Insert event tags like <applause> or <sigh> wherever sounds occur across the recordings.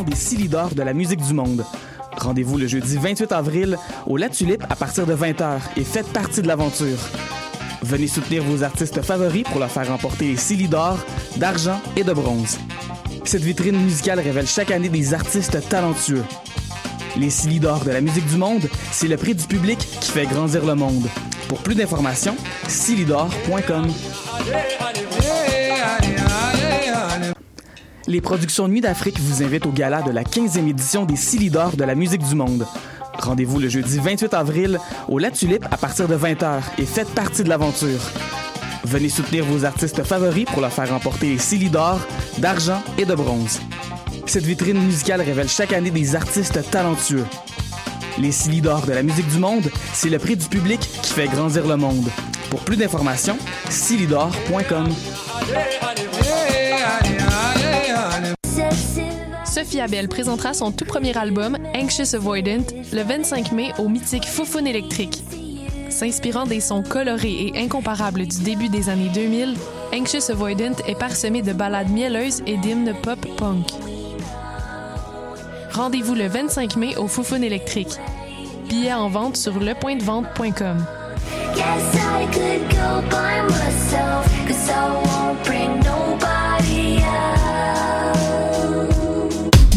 des Silidor de la musique du monde. Rendez-vous le jeudi 28 avril au La Tulipe à partir de 20h et faites partie de l'aventure. Venez soutenir vos artistes favoris pour leur faire remporter les Silidor d'argent et de bronze. Cette vitrine musicale révèle chaque année des artistes talentueux. Les Silidor de la musique du monde, c'est le prix du public qui fait grandir le monde. Pour plus d'informations, silidor.com. Les productions Nuit d'Afrique vous invitent au gala de la 15e édition des Silidor de la musique du monde. Rendez-vous le jeudi 28 avril au La Tulipe à partir de 20h et faites partie de l'aventure. Venez soutenir vos artistes favoris pour leur faire remporter les Silidor d'argent et de bronze. Cette vitrine musicale révèle chaque année des artistes talentueux. Les Silidor de la musique du monde, c'est le prix du public qui fait grandir le monde. Pour plus d'informations, silidor.com. Sophie Abel présentera son tout premier album, Anxious Avoidant, le 25 mai au mythique Foufoune électrique. S'inspirant des sons colorés et incomparables du début des années 2000, Anxious Avoidant est parsemé de ballades mielleuses et d'hymnes pop-punk. Rendez-vous le 25 mai au Foufoune électrique. Billets en vente sur lepointdevente.com.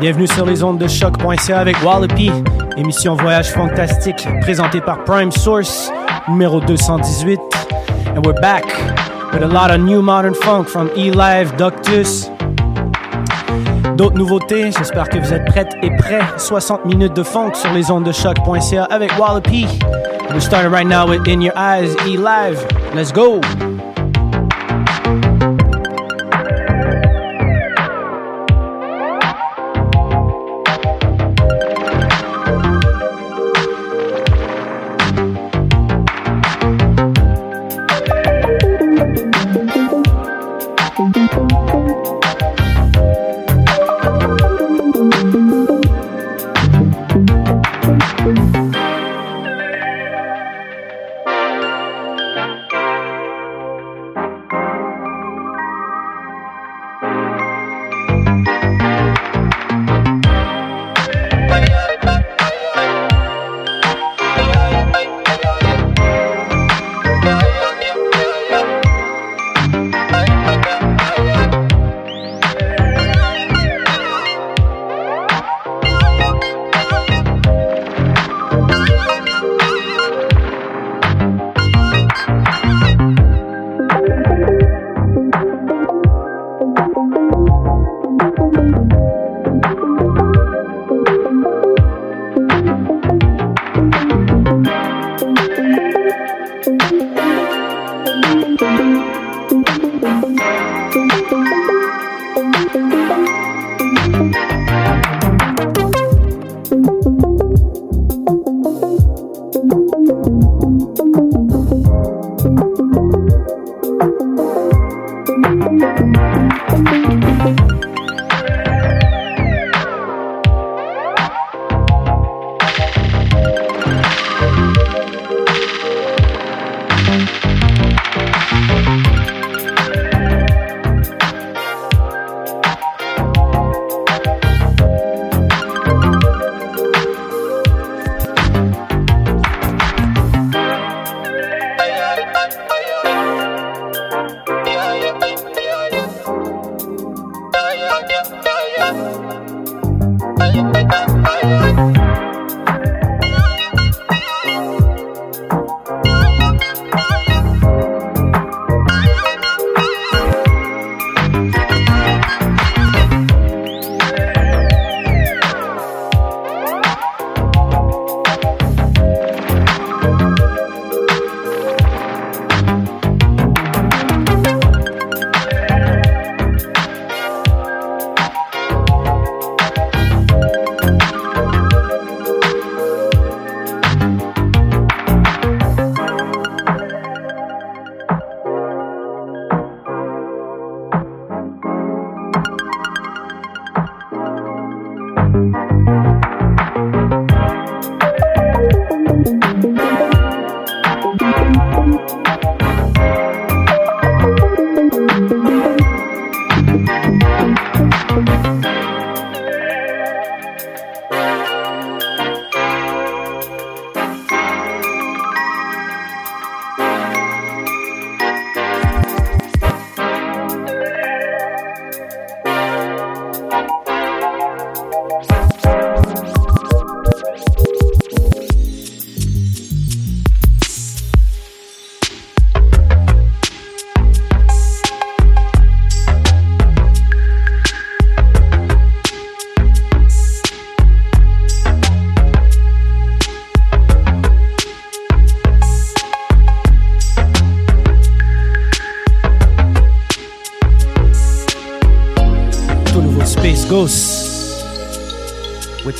Bienvenue sur les ondes de choc.ca avec Wallopy, émission Voyage Fantastique présentée par Prime Source, numéro 218. And we're back with a lot of new modern funk from E-Live, Doctus. D'autres nouveautés, j'espère que vous êtes prêtes et prêts. 60 minutes de funk sur les ondes de choc.ca avec Wallopy. We're starting right now with In Your Eyes, E-Live. Let's go!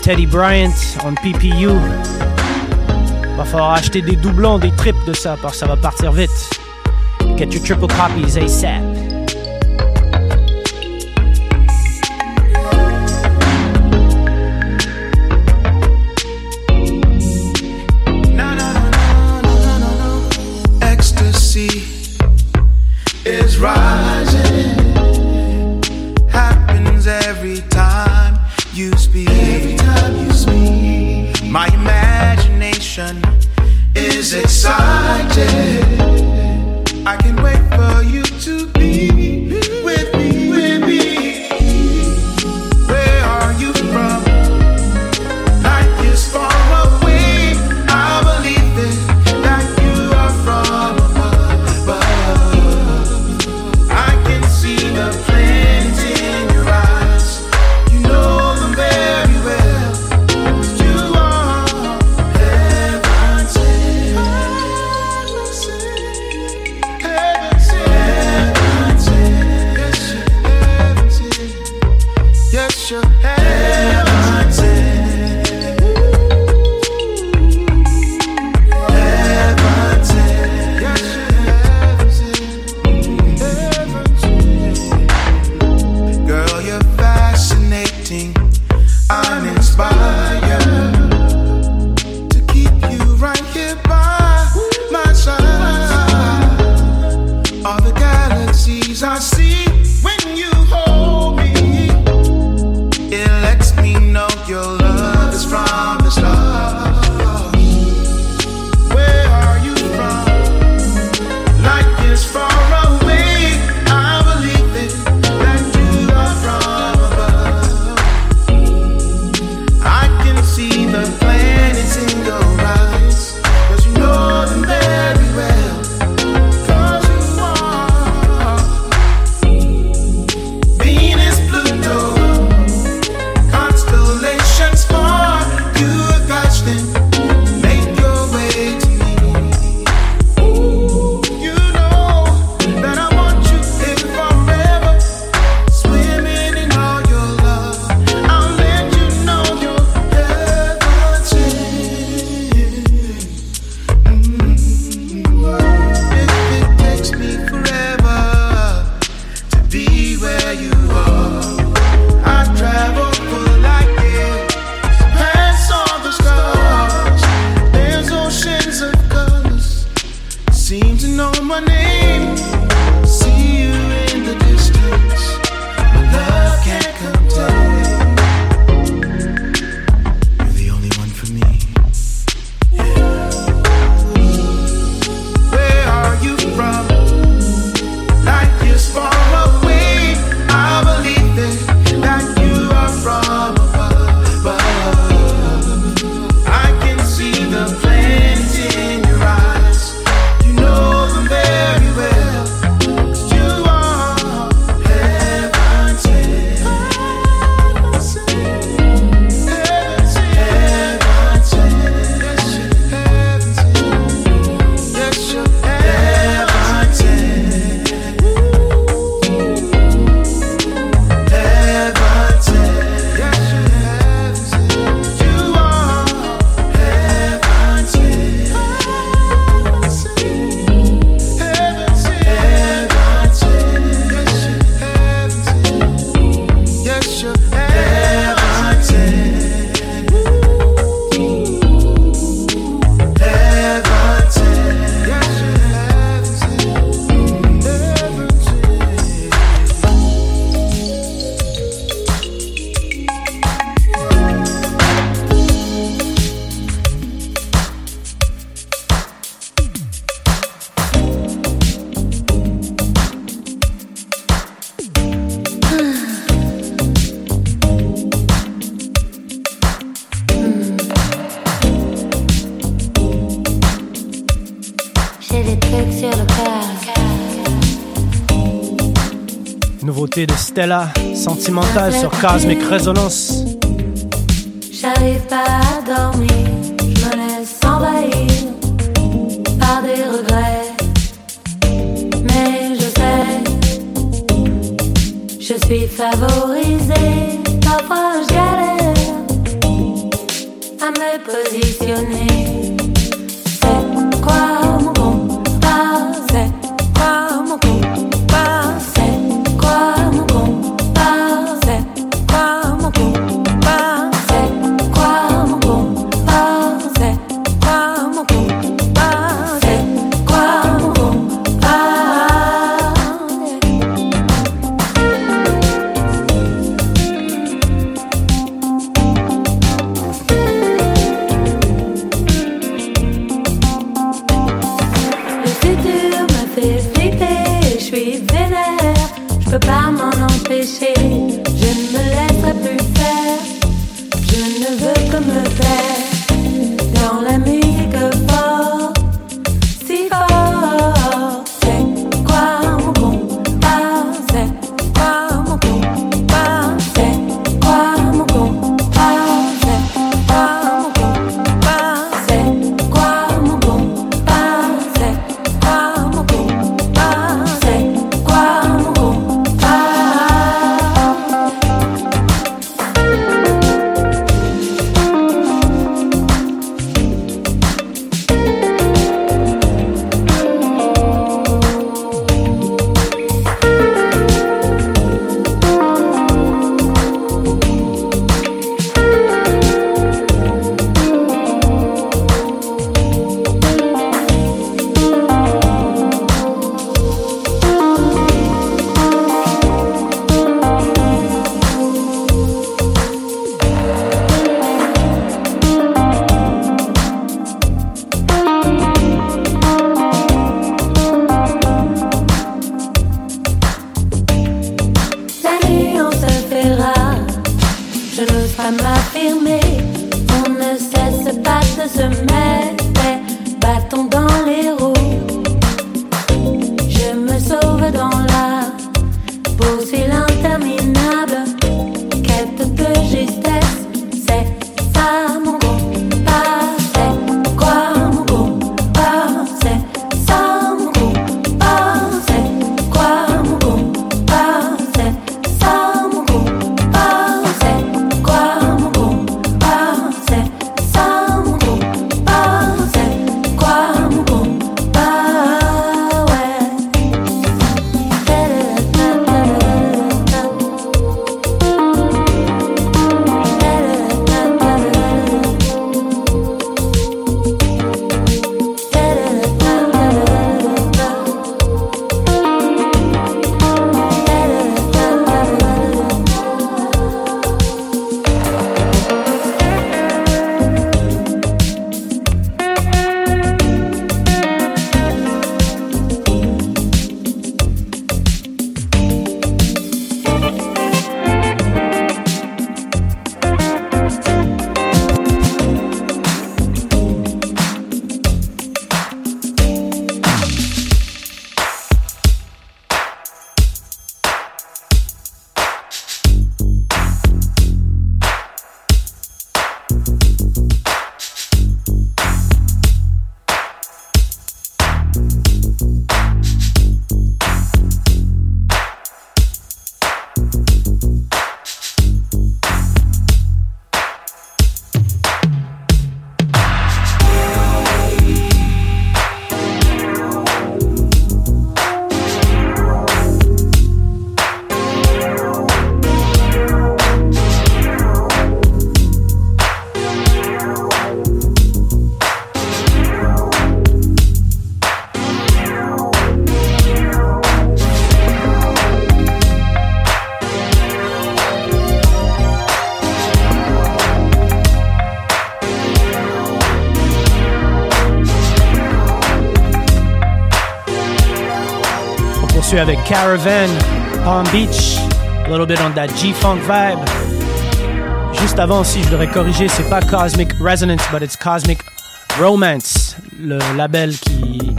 Teddy Bryant on PPU. Va falloir acheter des doublons, des tripes de ça, parce que ça va partir vite. Get your triple copies ASAP. is excited. I can wait for you to de Stella, Sentimental sur Cosmic Resonance. J'arrive pas à dormir, je me laisse envahir par des regrets. Mais je sais, je suis favorisée, parfois je galère à me positionner. suis avec Caravan, Palm Beach, a little bit on that G-Funk vibe. Juste avant aussi, je devrais corriger, c'est pas Cosmic Resonance, but it's Cosmic Romance, le label qui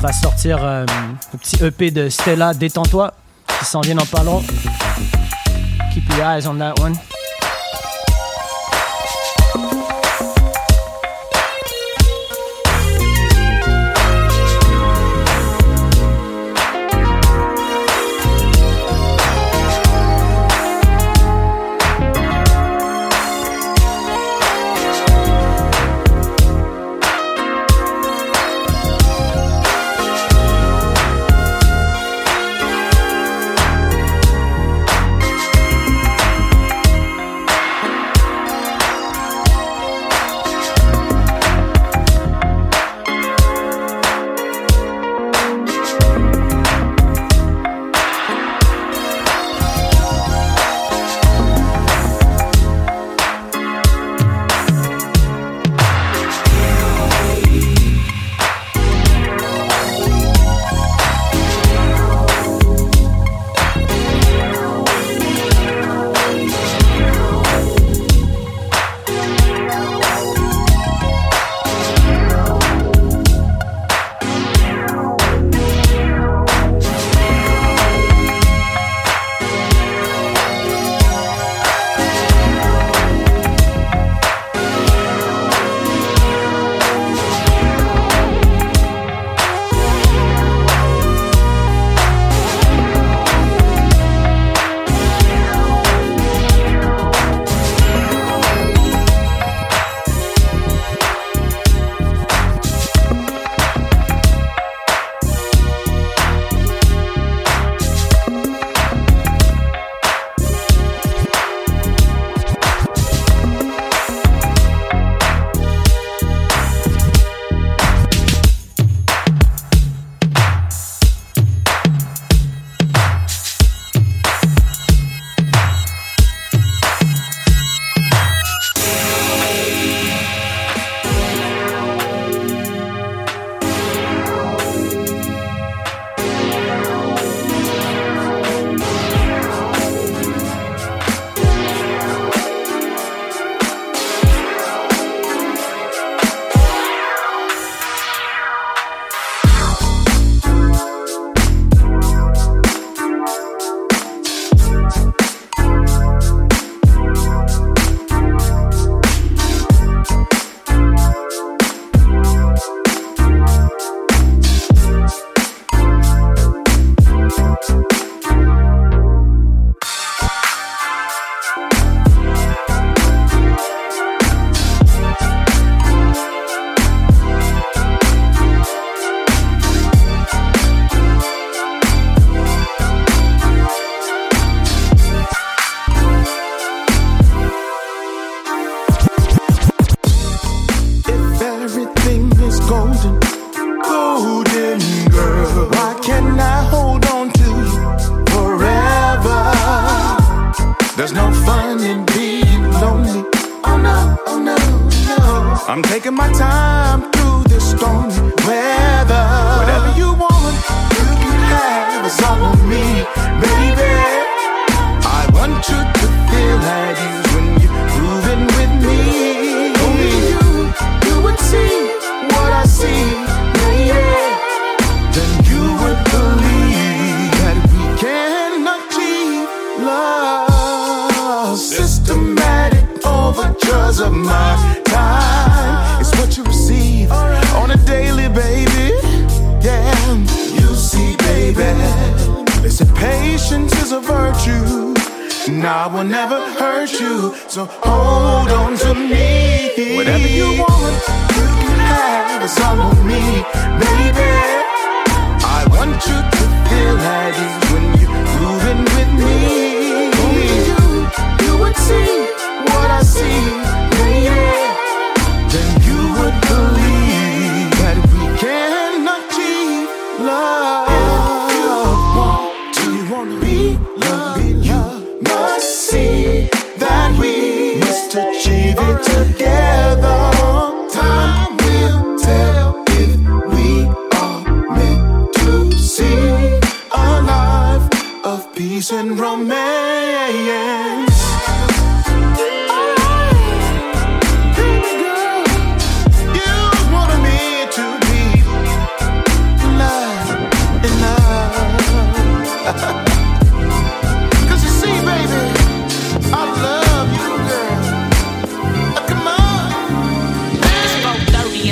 va sortir euh, un petit EP de Stella Détends-toi, qui s'en vient en parlant. Keep your eyes on that one. I will never hurt you. So hold on to me. Whatever you want, you can have. It's all on me, baby. I want you to feel at ease <laughs>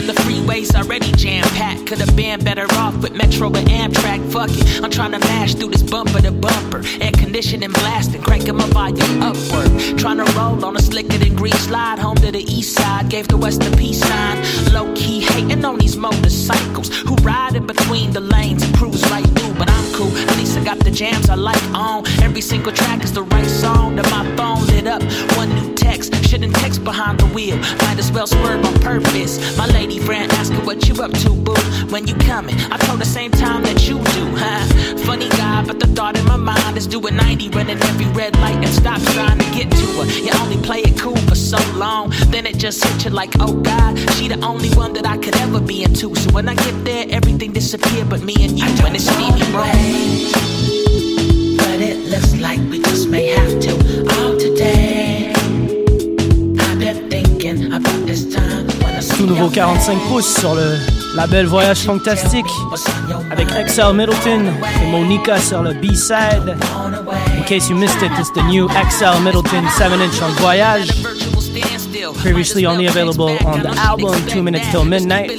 the freeways already jam packed. Could have been better off with Metro and Amtrak. Fuck it, I'm trying to mash through this bumper to bumper. Conditioning blasting, cranking my volume upward. Trying to roll on a slicker than green slide. Home to the east side, gave the west a peace sign. Low key hating on these motorcycles who ride in between the lanes and cruise right cool, at least I got the jams I like on. Every single track is the right song. That my phone lit up. One new text, shouldn't text behind the wheel. Might as well swerve on purpose. My lady friend asking what you up to, boo. When you coming? I told the same time that you do, huh? Funny guy, but the thought in my mind is doing 90, running every red light and stop trying to get to her. You only play it cool for so long, then it just hit you like, oh God, she the only one that I could ever be into. So when I get there, everything disappear but me and you. When it's Stevie Ray. But it looks like we just may have to all today. I've been thinking about this time when I Tout nouveau 45 pouces sur le label Voyage Fantastique avec XL Middleton et Monica sur le B-side. In case you missed it, it's the new XL Middleton 7-inch on Voyage. Previously only available on the album Two Minutes Till Midnight.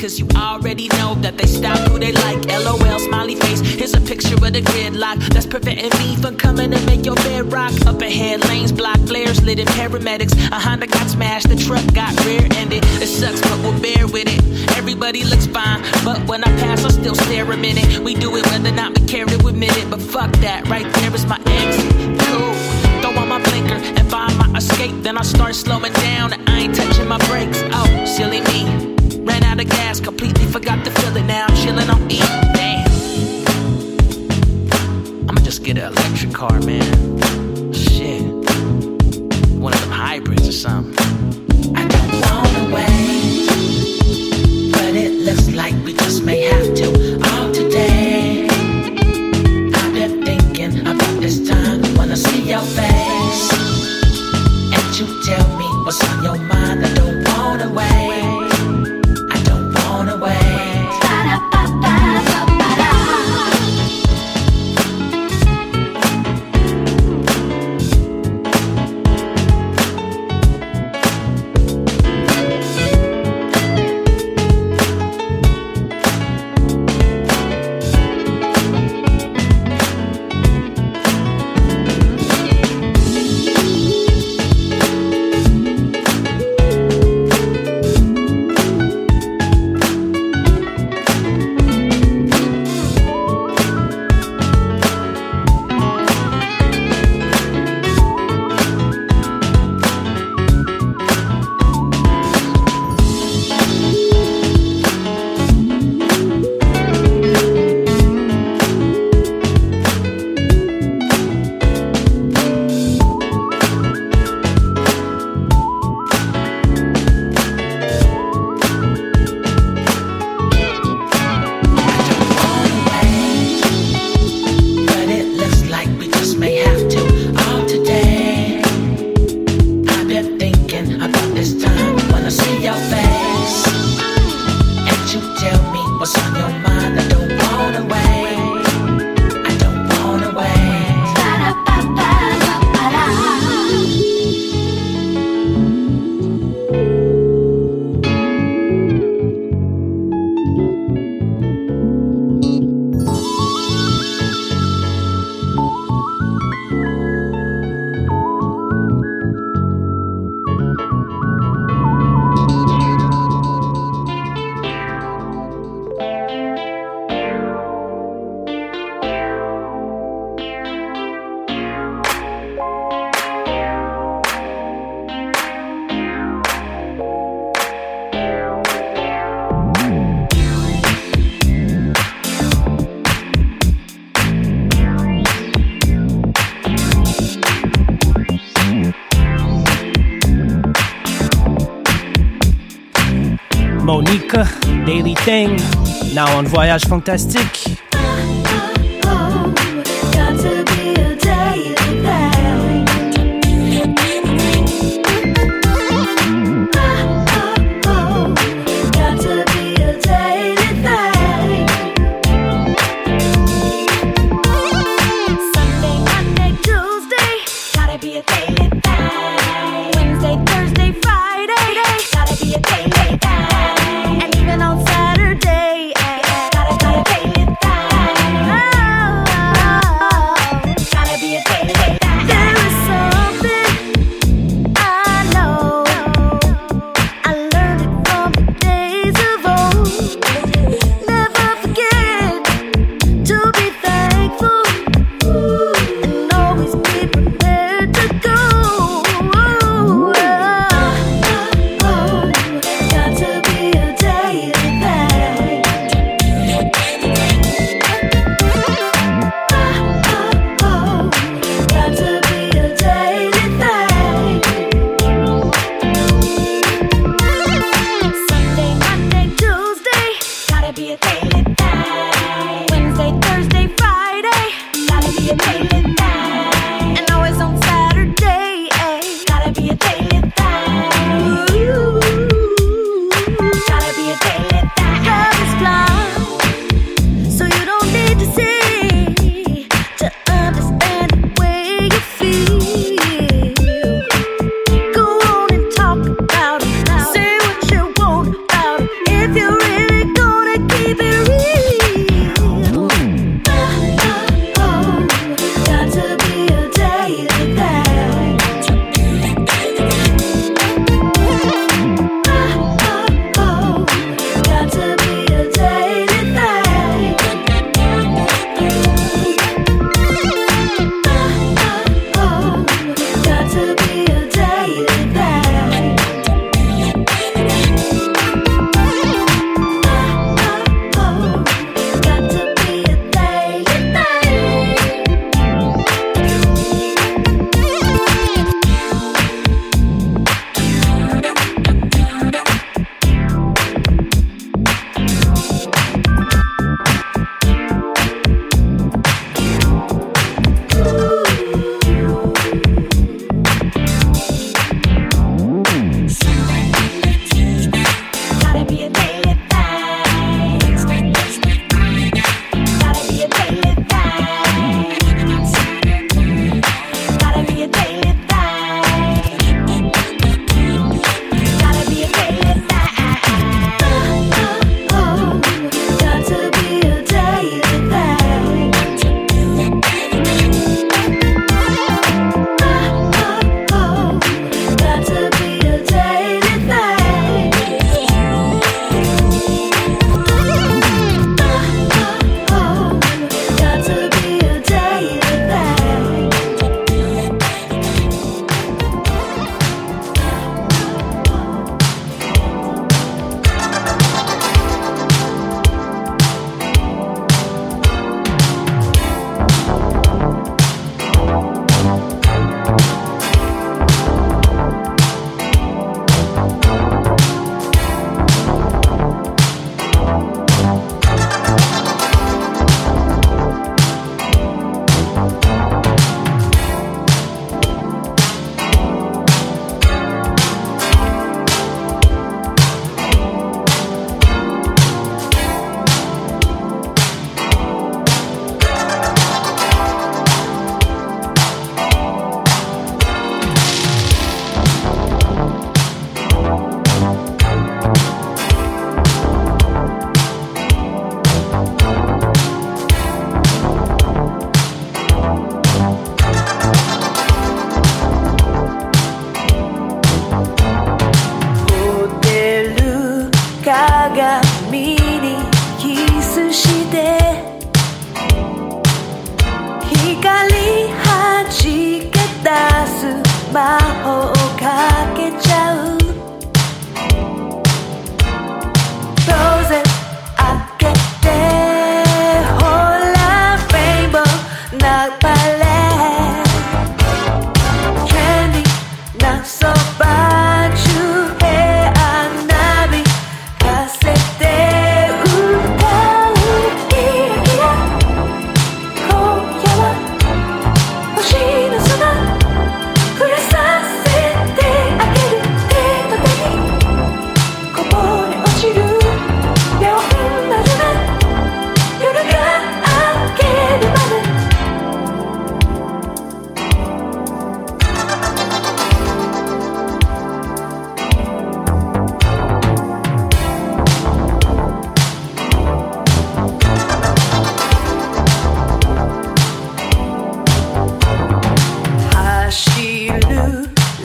Cause you already know that they stop who they like. LOL, smiley face. Here's a picture of the gridlock that's preventing me from coming to make your bed rock. Up ahead, lanes blocked, flares lit in paramedics. A Honda got smashed, the truck got rear ended. It sucks, but we'll bear with it. Everybody looks fine, but when I pass, I still stare a minute. We do it whether or not we care to admit it, but fuck that. Right there is my ex. Cool. Throw on my blinker and find my escape. Then I start slowing down and I ain't touching my brakes. Oh, silly me. Gas, completely forgot fill it. Now I'm chilling on E. Damn. I'ma just get an electric car, man. Shit. One of them hybrids or something. Daily Thing. Now on Voyage Fantastique.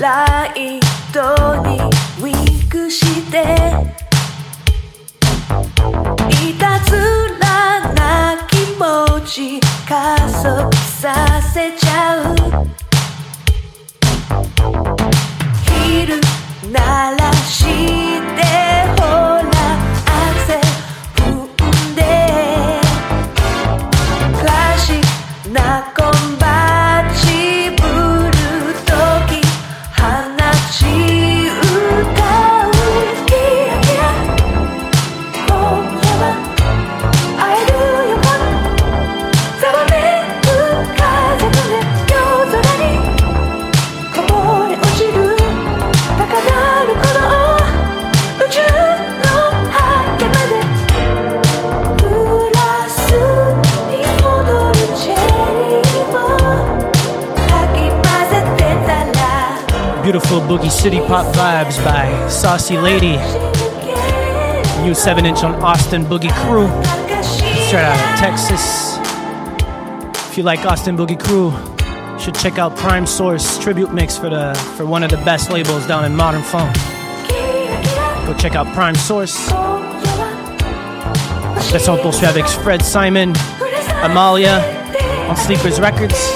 ライトにウィークしていたずらな気持ち加速させちゃう。昼なら Boogie City Pop Vibes by Saucy Lady. New 7 inch on Austin Boogie Crew. Straight out of Texas. If you like Austin Boogie Crew, should check out Prime Source tribute mix for the for one of the best labels down in modern funk. Go check out Prime Source. Ça, on avec Fred Simon, Amalia on Sleepers Records.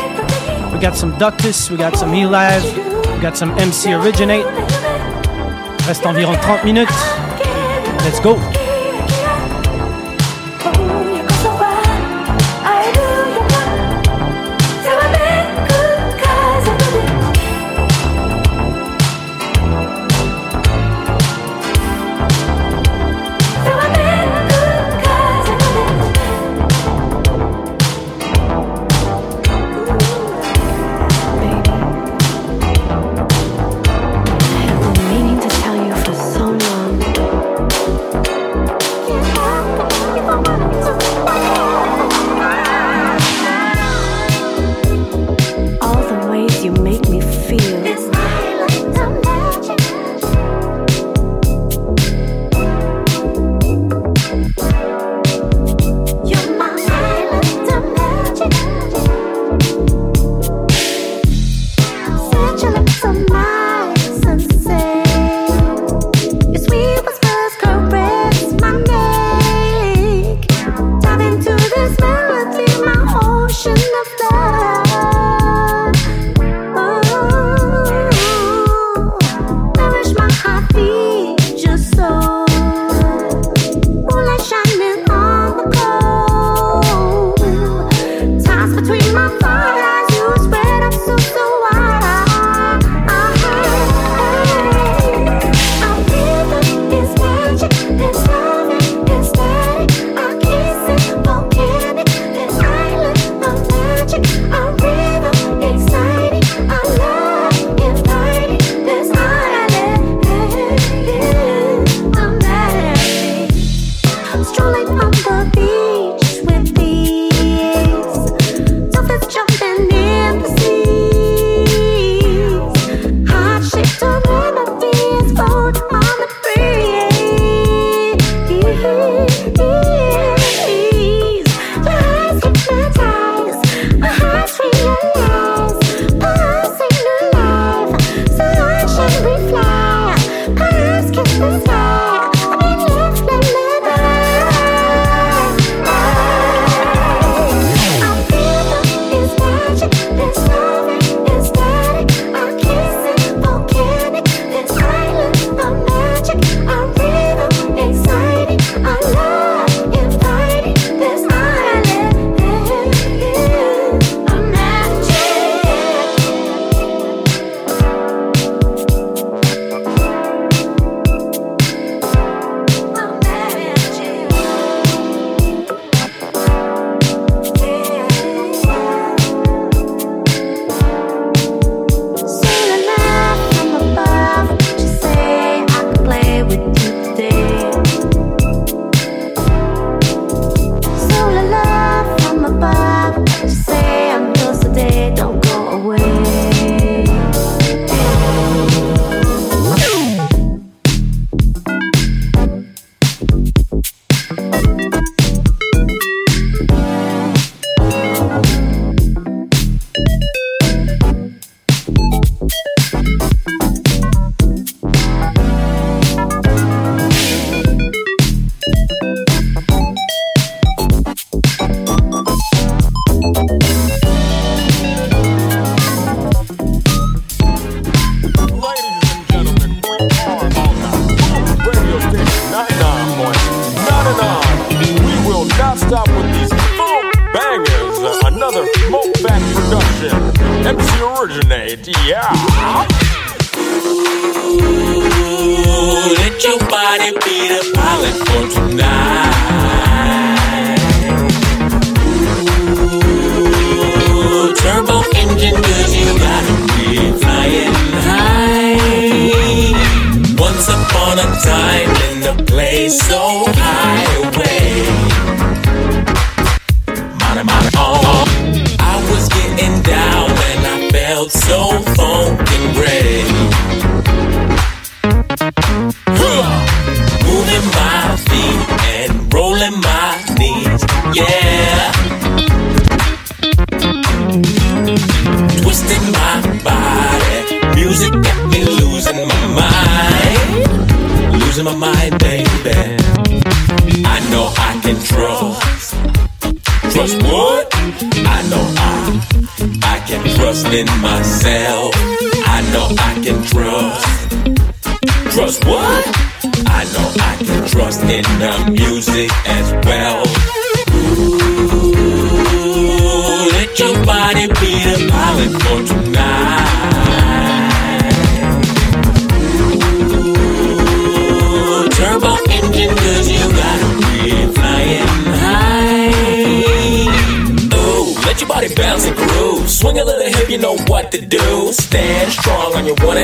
We got some Ductus, we got some E-Live, we got some MC Originate. Reste environ 30 minutes. Let's go.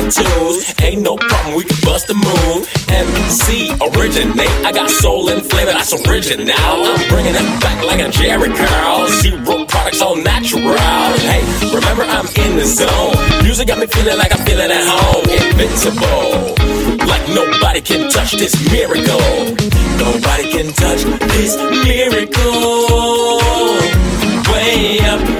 Ain't no problem, we can bust the move. MC originate, I got soul and flavor, that's original. I'm bringing it back like a Jerry Curl. Zero products, all natural. Hey, remember I'm in the zone. Music got me feeling like I'm feeling at home. Invincible, like nobody can touch this miracle. Nobody can touch this miracle. Way up.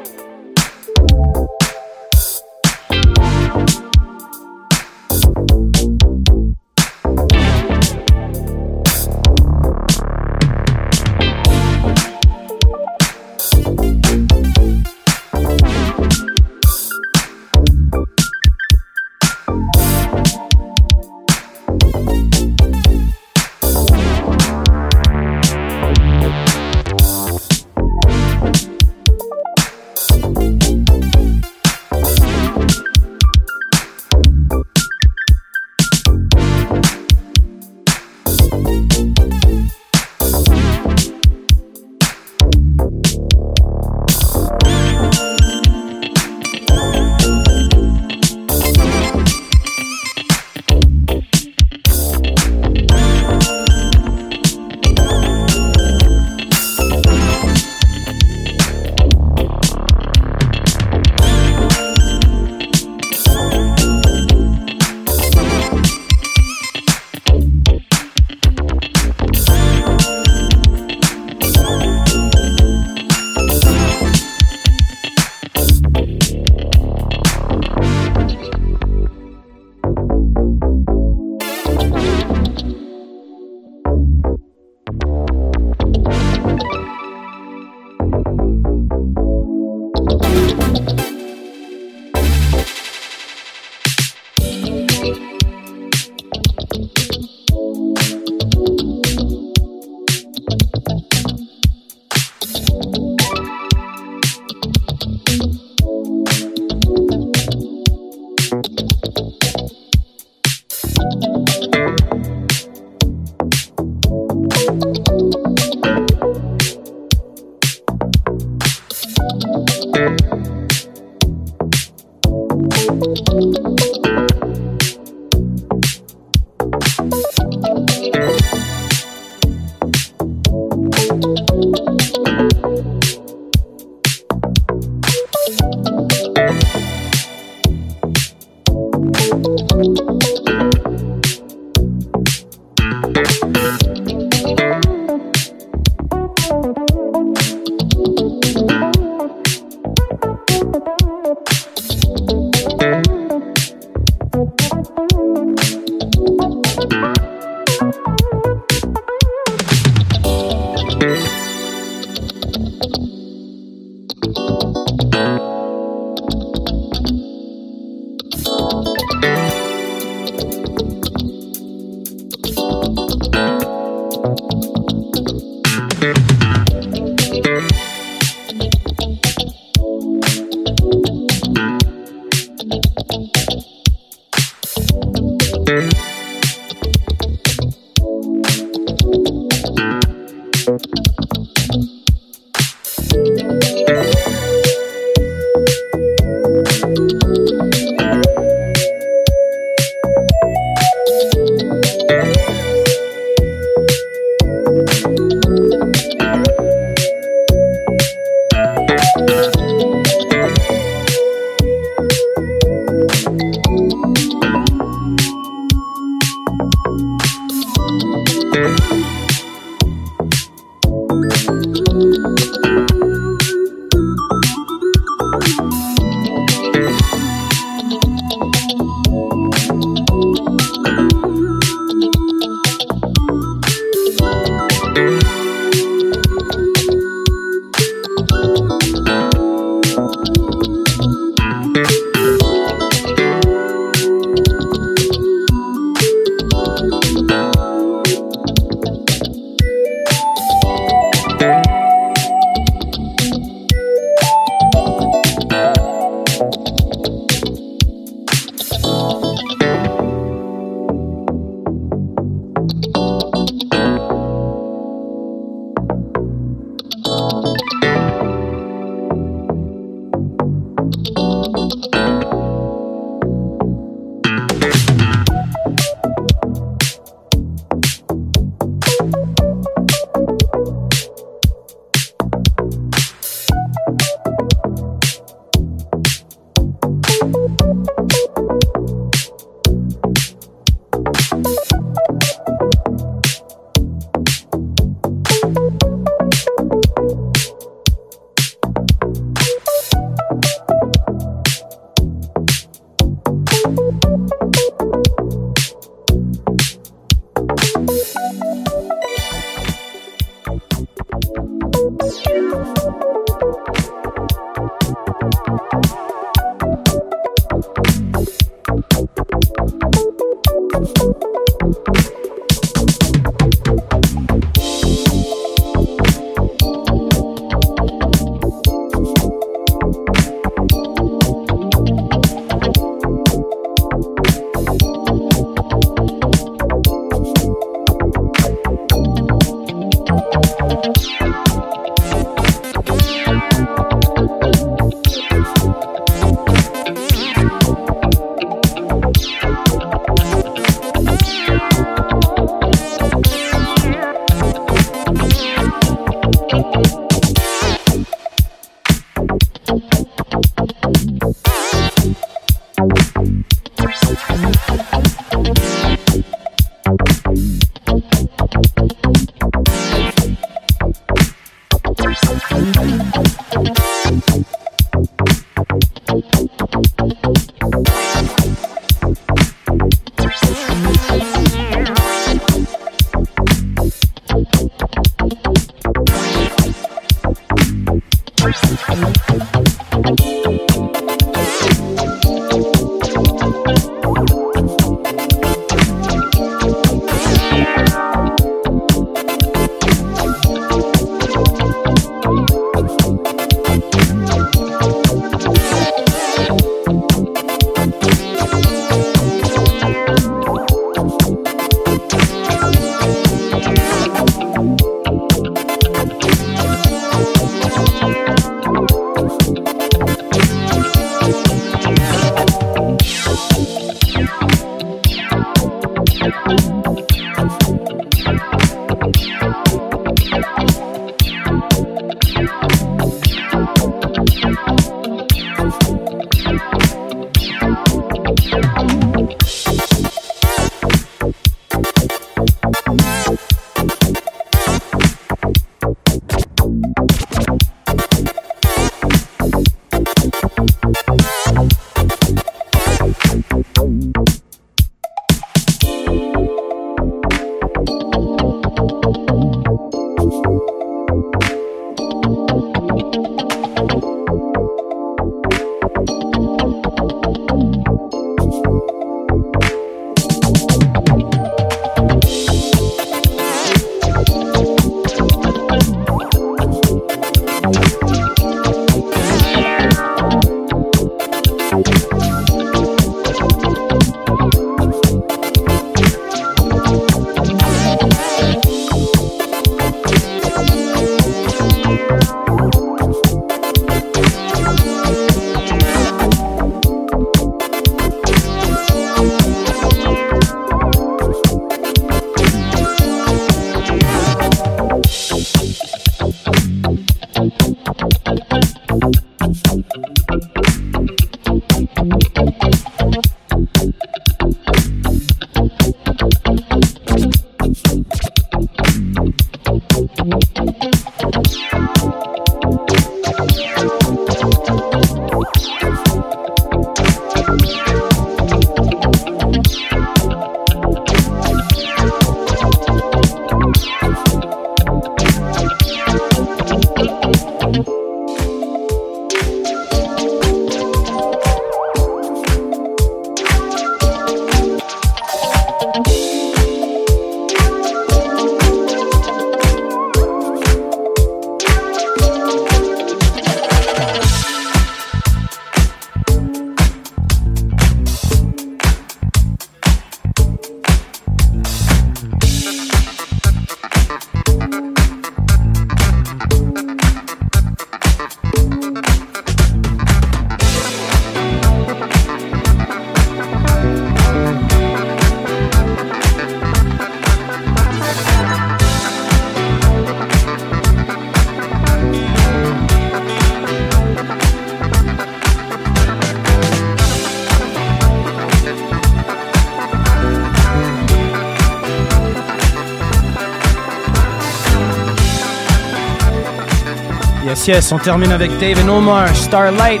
Yes, on termine avec David Omar, Starlight,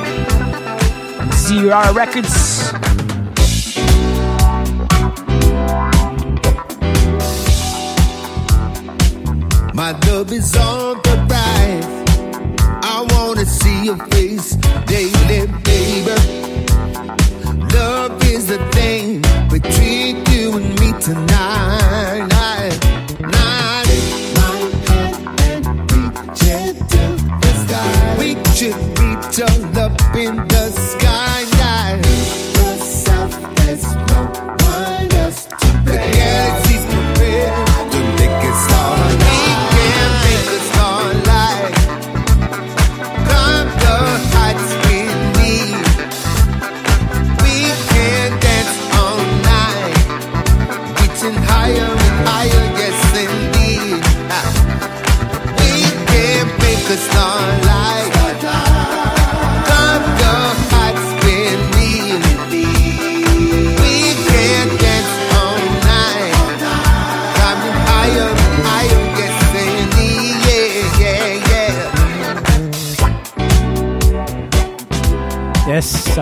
ZR Records. My love is on the rise. I wanna see your face daily, baby.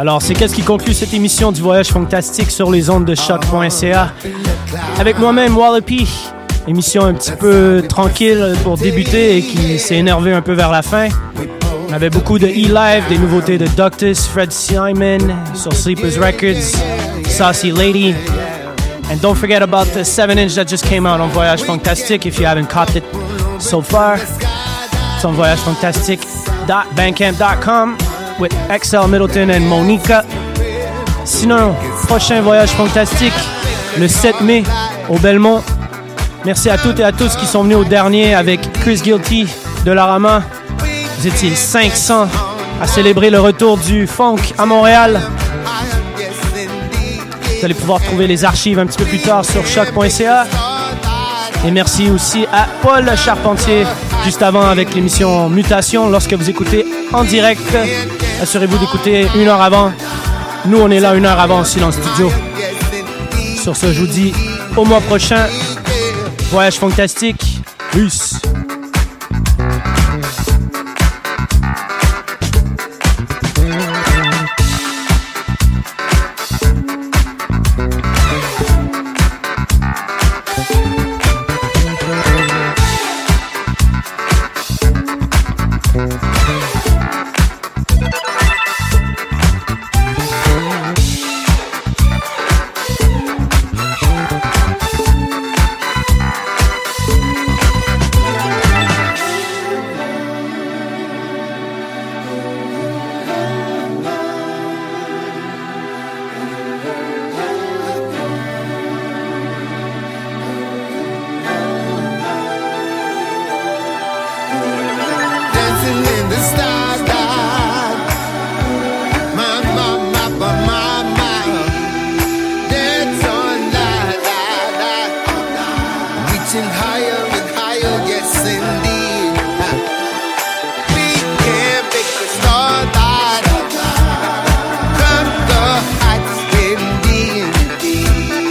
Alors c'est qu'est-ce qui conclut cette émission du voyage fantastique sur les ondes de choc.ca avec moi-même Wallopy. Émission un petit peu tranquille pour débuter et qui s'est énervé un peu vers la fin. On avait beaucoup de e-live, des nouveautés de Doctus, Fred Simon sur Sleepers Records, Saucy Lady. And don't forget about the 7 inch that just came out on Voyage Fantastique if you haven't copped it so far. It's on voyagefantastique.bandcamp.com with XL Middleton and Monica. Sinon, prochain voyage fantastique le 7 mai au Belmont. Merci à toutes et à tous qui sont venus au dernier avec Chris Guilty de Larama. Vous étiez 500 à célébrer le retour du funk à Montréal. Vous allez pouvoir trouver les archives un petit peu plus tard sur choc.ca. Et merci aussi à Paul Charpentier, juste avant avec l'émission Mutation. Lorsque vous écoutez en direct, assurez-vous d'écouter une heure avant. Nous, on est là une heure avant le studio. Sur ce, je vous dis au mois prochain. Voyage fantastique. Peace.